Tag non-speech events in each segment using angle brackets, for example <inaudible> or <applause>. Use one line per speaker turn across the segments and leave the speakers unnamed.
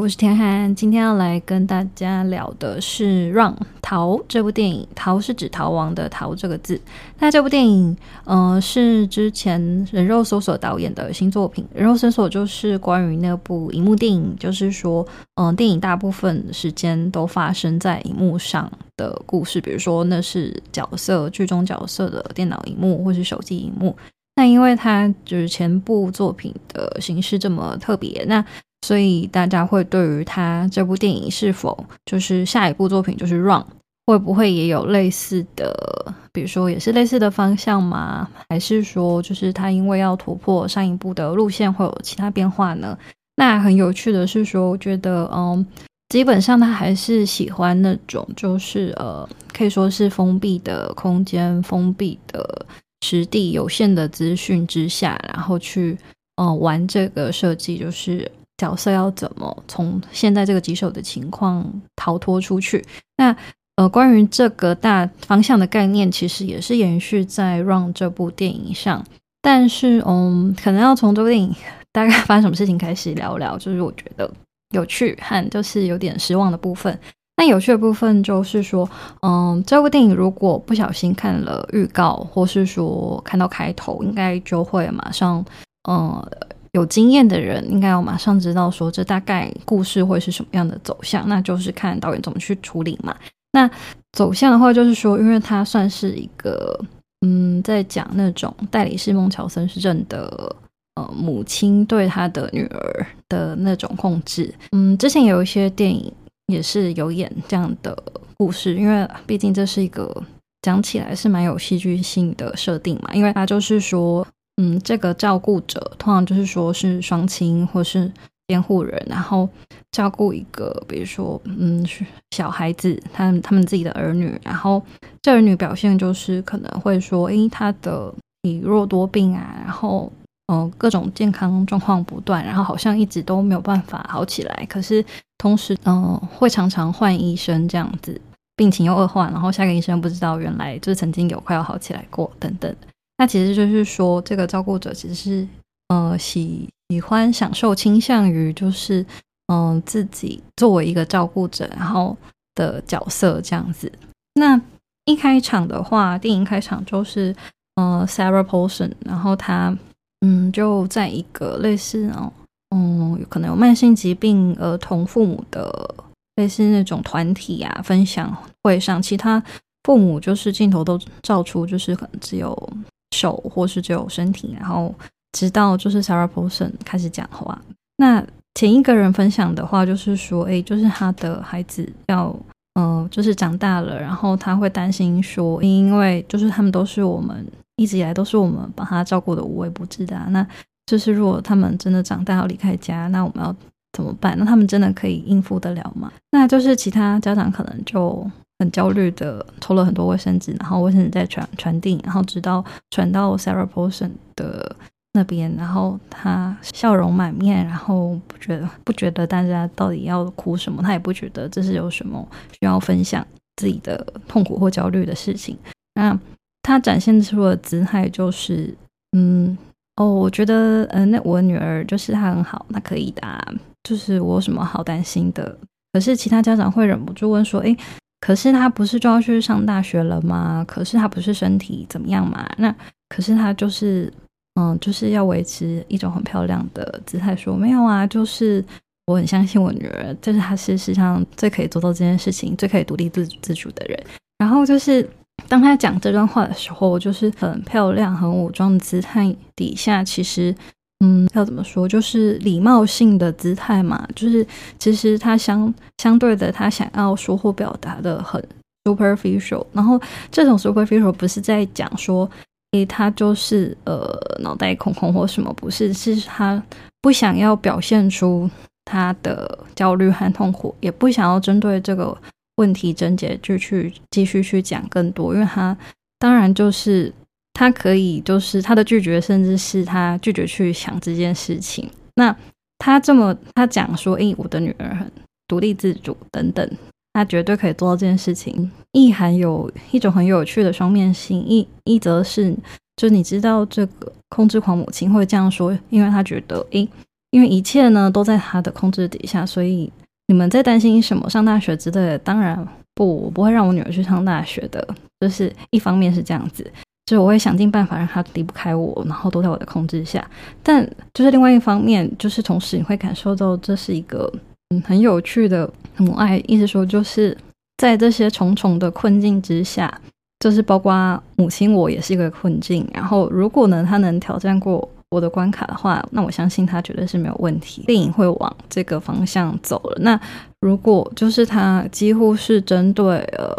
我是田涵，今天要来跟大家聊的是《Run 逃》这部电影。逃是指逃亡的逃这个字。那这部电影，呃，是之前人肉搜索导演的新作品。人肉搜索就是关于那部荧幕电影，就是说，嗯，电影大部分时间都发生在荧幕上的故事，比如说那是角色剧中角色的电脑荧幕或是手机荧幕。那因为它就是前部作品的形式这么特别，那。所以大家会对于他这部电影是否就是下一部作品就是《Run》，会不会也有类似的，比如说也是类似的方向吗？还是说就是他因为要突破上一部的路线会有其他变化呢？那很有趣的是说，我觉得嗯，基本上他还是喜欢那种就是呃，可以说是封闭的空间、封闭的实地、有限的资讯之下，然后去嗯玩这个设计，就是。角色要怎么从现在这个棘手的情况逃脱出去？那呃，关于这个大方向的概念，其实也是延续在《Run》这部电影上。但是，嗯，可能要从这部电影大概发生什么事情开始聊聊，就是我觉得有趣和就是有点失望的部分。那有趣的部分就是说，嗯，这部电影如果不小心看了预告，或是说看到开头，应该就会马上，嗯。有经验的人应该要马上知道说这大概故事会是什么样的走向，那就是看导演怎么去处理嘛。那走向的话，就是说，因为它算是一个嗯，在讲那种代理是孟乔森氏症的呃母亲对他的女儿的那种控制。嗯，之前有一些电影也是有演这样的故事，因为毕竟这是一个讲起来是蛮有戏剧性的设定嘛，因为它就是说。嗯，这个照顾者通常就是说是双亲或是监护人，然后照顾一个，比如说，嗯，小孩子，他他们自己的儿女，然后这儿女表现就是可能会说，诶，他的体弱多病啊，然后嗯，各种健康状况不断，然后好像一直都没有办法好起来，可是同时，嗯，会常常换医生这样子，病情又恶化，然后下个医生不知道原来就是曾经有快要好起来过等等。那其实就是说，这个照顾者其实是呃喜喜欢享受，倾向于就是嗯自己作为一个照顾者，然后的角色这样子。那一开场的话，电影开场就是呃 Sarah Paulson，然后他嗯就在一个类似哦嗯可能有慢性疾病儿童父母的类似那种团体啊分享会上，其他父母就是镜头都照出，就是可能只有。手或是只有身体，然后直到就是 Sarah Paulson 开始讲话。那前一个人分享的话就是说，哎，就是他的孩子要，嗯，就是长大了，然后他会担心说，因为就是他们都是我们一直以来都是我们把他照顾的无微不至的啊，那就是如果他们真的长大要离开家，那我们要怎么办？那他们真的可以应付得了吗？那就是其他家长可能就。很焦虑的抽了很多卫生纸，然后卫生纸再传传递，然后直到传到 Sarah Paulson 的那边，然后他笑容满面，然后不觉得不觉得大家到底要哭什么，他也不觉得这是有什么需要分享自己的痛苦或焦虑的事情。那他展现出的姿态就是，嗯，哦，我觉得，嗯，那我女儿就是她很好，那可以的，就是我有什么好担心的？可是其他家长会忍不住问说，哎。可是他不是就要去上大学了吗？可是他不是身体怎么样嘛？那可是他就是，嗯，就是要维持一种很漂亮的姿态，说没有啊，就是我很相信我女儿，就是她是世上最可以做到这件事情、最可以独立自自主的人。然后就是当他讲这段话的时候，就是很漂亮、很武装的姿态底下，其实。嗯，要怎么说？就是礼貌性的姿态嘛。就是其实他相相对的，他想要说或表达的很 superficial。然后这种 superficial 不是在讲说，诶，他就是呃脑袋空空或什么，不是，是他不想要表现出他的焦虑和痛苦，也不想要针对这个问题症结就去继续去讲更多，因为他当然就是。他可以，就是他的拒绝，甚至是他拒绝去想这件事情。那他这么，他讲说：“诶，我的女儿很独立自主，等等，他绝对可以做到这件事情。”意涵有一种很有趣的双面性，一一则是，就你知道这个控制狂母亲会这样说，因为他觉得，诶，因为一切呢都在他的控制底下，所以你们在担心什么上大学之类的，当然不，我不会让我女儿去上大学的。就是一方面是这样子，就是我会想尽办法让他离不开我，然后都在我的控制下。但就是另外一方面，就是同时你会感受到这是一个嗯很有趣的母爱，意思说就是在这些重重的困境之下，就是包括母亲我也是一个困境。然后如果呢，他能挑战过。我的关卡的话，那我相信他绝对是没有问题。电影会往这个方向走了。那如果就是他几乎是针对呃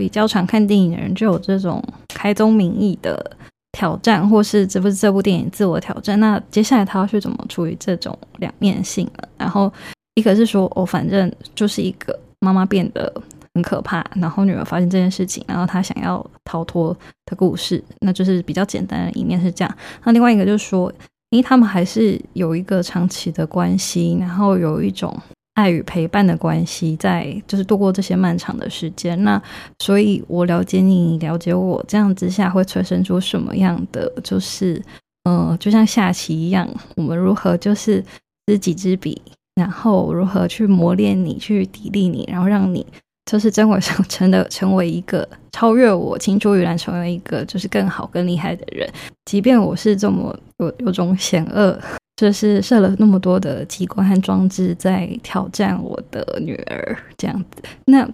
比较常看电影的人就有这种开宗明义的挑战，或是这不是这部电影自我挑战？那接下来他要去怎么处理这种两面性了？然后一个是说，我反正就是一个妈妈变得。很可怕，然后女儿发现这件事情，然后她想要逃脱的故事，那就是比较简单的一面是这样。那另外一个就是说，因为他们还是有一个长期的关系，然后有一种爱与陪伴的关系，在就是度过这些漫长的时间。那所以，我了解你，了解我，这样之下会催生出什么样的？就是呃，就像下棋一样，我们如何就是知己知彼，然后如何去磨练你，去砥砺你，然后让你。就是真我想 <laughs> 成的成为一个超越我青出于蓝，成为一个就是更好更厉害的人。即便我是这么有有种险恶，就是设了那么多的机关和装置在挑战我的女儿这样子。那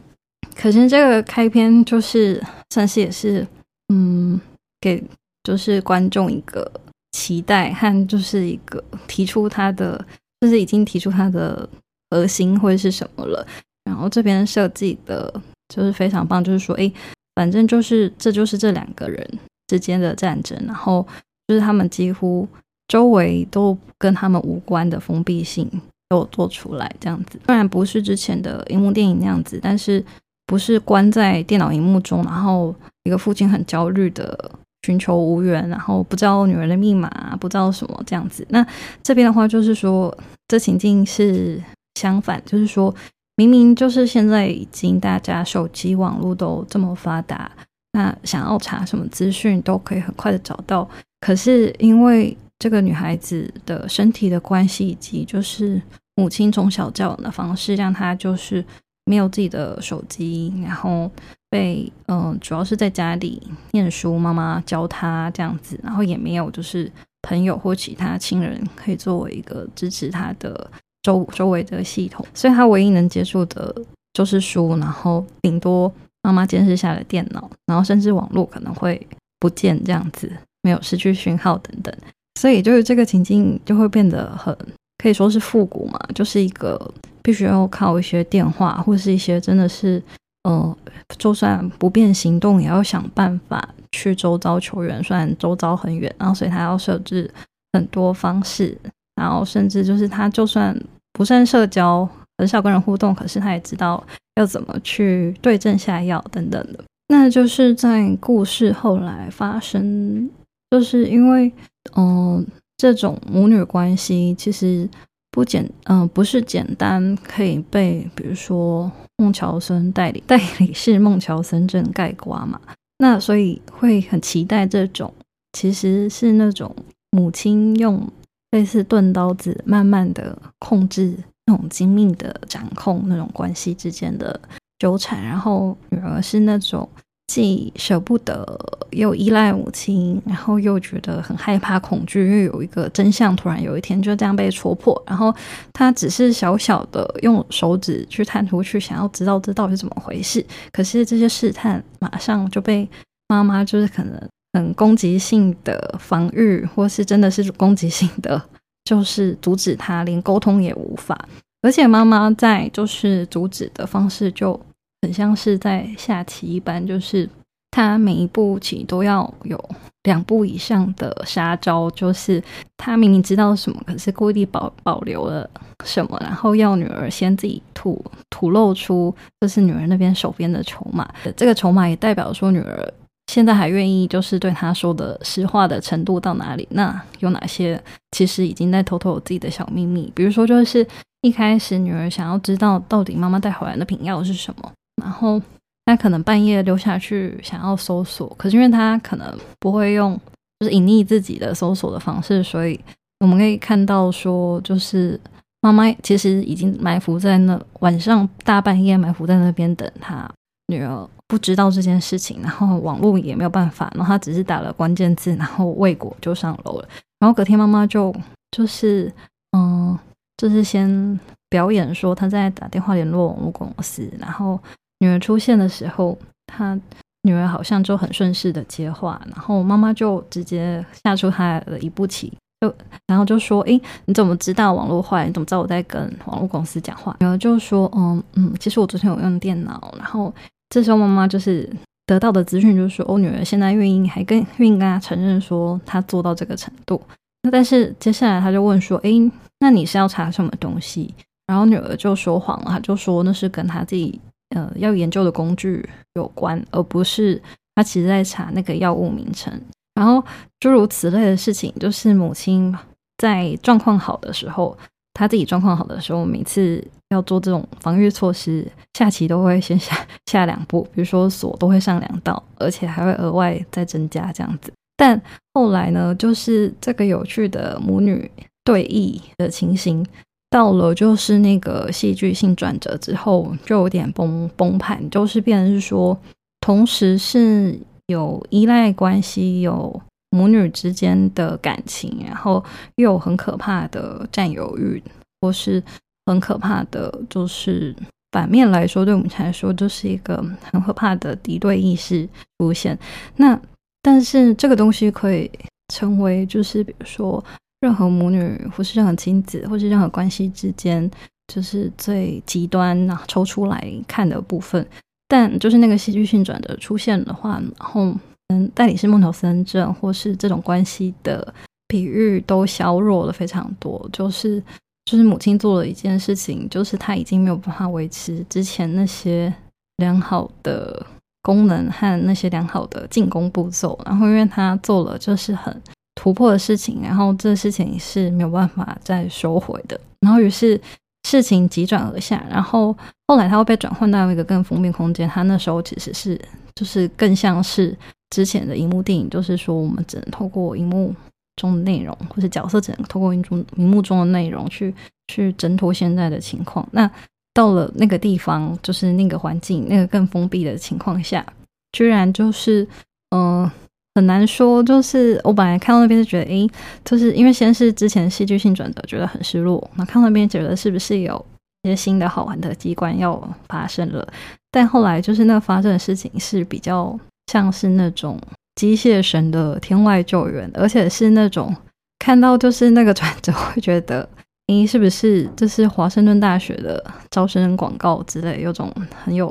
可是这个开篇就是算是也是嗯，给就是观众一个期待和就是一个提出他的，就是已经提出他的核心或者是什么了。然后这边设计的就是非常棒，就是说，哎，反正就是这就是这两个人之间的战争，然后就是他们几乎周围都跟他们无关的封闭性都做出来，这样子。虽然不是之前的荧幕电影那样子，但是不是关在电脑荧幕中，然后一个父亲很焦虑的寻求无缘，然后不知道女儿的密码，不知道什么这样子。那这边的话就是说，这情境是相反，就是说。明明就是现在已经大家手机网络都这么发达，那想要查什么资讯都可以很快的找到。可是因为这个女孩子的身体的关系，以及就是母亲从小教养的方式，让她就是没有自己的手机，然后被嗯，主要是在家里念书，妈妈教她这样子，然后也没有就是朋友或其他亲人可以作为一个支持她的。周周围的系统，所以他唯一能接触的就是书，然后顶多妈妈监视下的电脑，然后甚至网络可能会不见这样子，没有失去讯号等等，所以就是这个情境就会变得很可以说是复古嘛，就是一个必须要靠一些电话或是一些真的是，呃，就算不便行动，也要想办法去周遭求援，虽然周遭很远，然后所以他要设置很多方式，然后甚至就是他就算。不善社交，很少跟人互动，可是他也知道要怎么去对症下药等等的。那就是在故事后来发生，就是因为，嗯，这种母女关系其实不简，嗯，不是简单可以被，比如说孟乔森代理 <laughs> 代理是孟乔森症盖瓜嘛。那所以会很期待这种，其实是那种母亲用。类似钝刀子，慢慢的控制那种精密的掌控那种关系之间的纠缠，然后女儿是那种既舍不得又依赖母亲，然后又觉得很害怕恐惧，因为有一个真相突然有一天就这样被戳破，然后她只是小小的用手指去探出去，想要知道这到底是怎么回事，可是这些试探马上就被妈妈就是可能。很攻击性的防御，或是真的是攻击性的，就是阻止他，连沟通也无法。而且妈妈在就是阻止的方式，就很像是在下棋一般，就是他每一步棋都要有两步以上的杀招，就是他明明知道什么，可是故意保保留了什么，然后要女儿先自己吐吐露出，这是女儿那边手边的筹码。这个筹码也代表说女儿。现在还愿意就是对他说的实话的程度到哪里？那有哪些其实已经在偷偷有自己的小秘密？比如说，就是一开始女儿想要知道到底妈妈带回来的瓶药是什么，然后他可能半夜溜下去想要搜索，可是因为他可能不会用就是隐匿自己的搜索的方式，所以我们可以看到说，就是妈妈其实已经埋伏在那晚上大半夜埋伏在那边等他女儿，不知道这件事情，然后网络也没有办法，然后他只是打了关键字，然后未果就上楼了。然后隔天妈妈就就是嗯，就是先表演说她在打电话联络网络公司，然后女儿出现的时候，她。女儿好像就很顺势的接话，然后妈妈就直接下出她的一步棋，就然后就说：“诶，你怎么知道网络坏？你怎么知道我在跟网络公司讲话？”女儿就说：“嗯嗯，其实我昨天有用电脑。”然后这时候妈妈就是得到的资讯就是说：“哦，女儿现在愿意还跟愿意跟她承认说她做到这个程度。”那但是接下来他就问说：“诶，那你是要查什么东西？”然后女儿就说谎了，她就说那是跟她自己。呃，要研究的工具有关，而不是他其实在查那个药物名称，然后诸如此类的事情，就是母亲在状况好的时候，他自己状况好的时候，每次要做这种防御措施，下棋都会先下 <laughs> 下两步，比如说锁都会上两道，而且还会额外再增加这样子。但后来呢，就是这个有趣的母女对弈的情形。到了就是那个戏剧性转折之后，就有点崩崩盘，就是变成是说，同时是有依赖关系，有母女之间的感情，然后又有很可怕的占有欲，或是很可怕的，就是反面来说，对我们来说，就是一个很可怕的敌对意识出现。那但是这个东西可以成为，就是比如说。任何母女，或是任何亲子，或是任何关系之间，就是最极端啊抽出来看的部分。但就是那个戏剧性转折出现的话，然后嗯，代理是孟头森症，或是这种关系的比喻都削弱了非常多。就是就是母亲做了一件事情，就是她已经没有办法维持之前那些良好的功能和那些良好的进攻步骤。然后因为她做了，就是很。突破的事情，然后这事情是没有办法再收回的，然后于是事情急转而下，然后后来他会被转换到一个更封闭空间。他那时候其实是就是更像是之前的荧幕电影，就是说我们只能透过荧幕中的内容，或是角色只能透过荧中荧幕中的内容去去挣脱现在的情况。那到了那个地方，就是那个环境，那个更封闭的情况下，居然就是嗯。很难说，就是我本来看到那边是觉得，诶，就是因为先是之前戏剧性转折，觉得很失落。那看到那边觉得是不是有一些新的好玩的机关要发生了？但后来就是那个发生的事情是比较像是那种机械神的天外救援，而且是那种看到就是那个转折会觉得，诶，是不是这是华盛顿大学的招生广告之类，有种很有。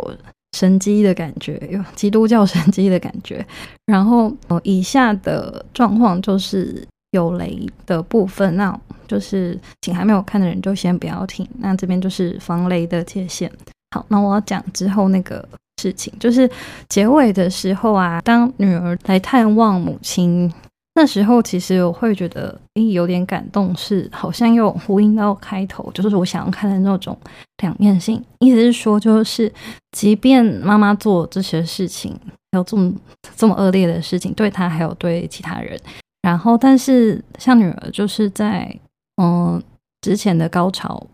神机的感觉，有基督教神机的感觉。然后，呃，以下的状况就是有雷的部分，那就是请还没有看的人就先不要听。那这边就是防雷的界限。好，那我要讲之后那个事情，就是结尾的时候啊，当女儿来探望母亲。那时候其实我会觉得，诶，有点感动，是好像又呼应到开头，就是我想要看的那种两面性。意思是说，就是即便妈妈做这些事情，有这么这么恶劣的事情，对她还有对其他人，然后但是像女儿，就是在嗯之前的高潮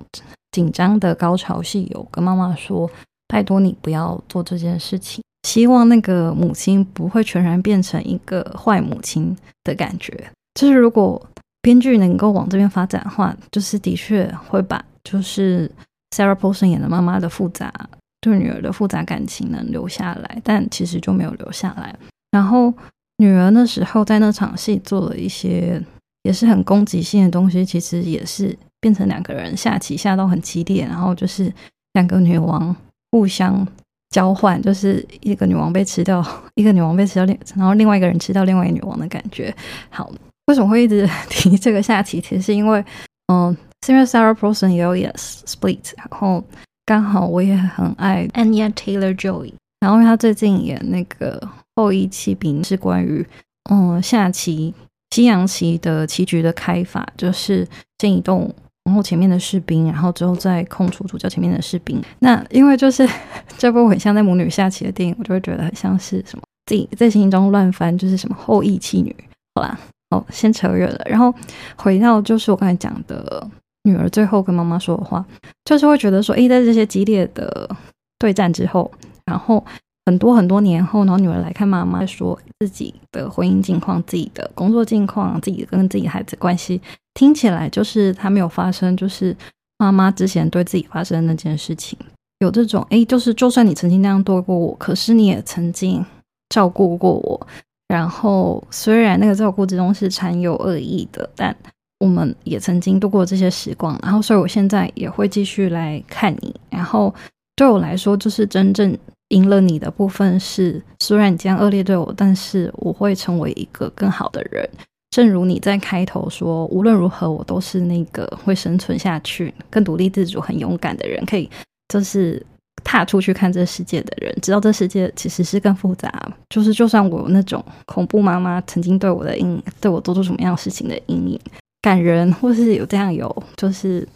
紧张的高潮戏，有跟妈妈说，拜托你不要做这件事情。希望那个母亲不会全然变成一个坏母亲的感觉。就是如果编剧能够往这边发展的话，就是的确会把就是 Sarah Paulson 演的妈妈的复杂对女儿的复杂感情能留下来，但其实就没有留下来。然后女儿那时候在那场戏做了一些也是很攻击性的东西，其实也是变成两个人下棋下到很激烈，然后就是两个女王互相。交换就是一个女王被吃掉，<laughs> 一个女王被吃掉，另然后另外一个人吃掉另外一个女王的感觉。好，为什么会一直提这个下棋？其实是因为，嗯，是因为 Sarah Paulson 也有演 Split，然后刚好我也很爱 Anya Taylor Joy，然后因为她最近演那个后羿骑兵是关于嗯下棋西洋棋的棋局的开法，就是先移动。然后前面的士兵，然后之后再空出主角前面的士兵。那因为就是 <laughs> 这部很像在母女下棋的电影，我就会觉得很像是什么自己在心中乱翻，就是什么后羿弃女。好啦，哦，先扯远了，然后回到就是我刚才讲的，女儿最后跟妈妈说的话，就是会觉得说，诶，在这些激烈的对战之后，然后很多很多年后，然后女儿来看妈妈，说自己的婚姻境况、自己的工作境况、自己跟自己孩子关系，听起来就是他没有发生，就是妈妈之前对自己发生那件事情，有这种，诶，就是就算你曾经那样对过我，可是你也曾经照顾过我。然后，虽然那个照顾之中是掺有恶意的，但我们也曾经度过这些时光。然后，所以我现在也会继续来看你。然后，对我来说，就是真正赢了你的部分是，虽然你这样恶劣对我，但是我会成为一个更好的人。正如你在开头说，无论如何，我都是那个会生存下去、更独立自主、很勇敢的人，可以就是。踏出去看这世界的人，知道这世界其实是更复杂。就是，就算我有那种恐怖妈妈曾经对我的阴，对我做出什么样事情的阴影，感人，或是有这样有就是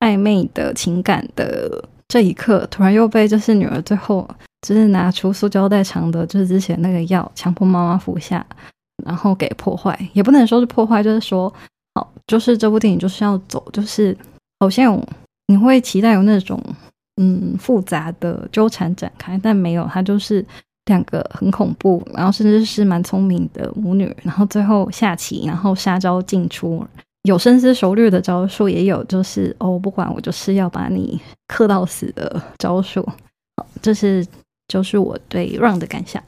暧昧的情感的这一刻，突然又被就是女儿最后就是拿出塑胶袋藏的，就是之前那个药，强迫妈妈服下，然后给破坏，也不能说是破坏，就是说，好，就是这部电影就是要走，就是好像你会期待有那种。嗯，复杂的纠缠展开，但没有，它就是两个很恐怖，然后甚至是蛮聪明的母女，然后最后下棋，然后杀招进出，有深思熟虑的招数，也有就是哦，不管我就是要把你克到死的招数。好，这是就是我对 Run 的感想。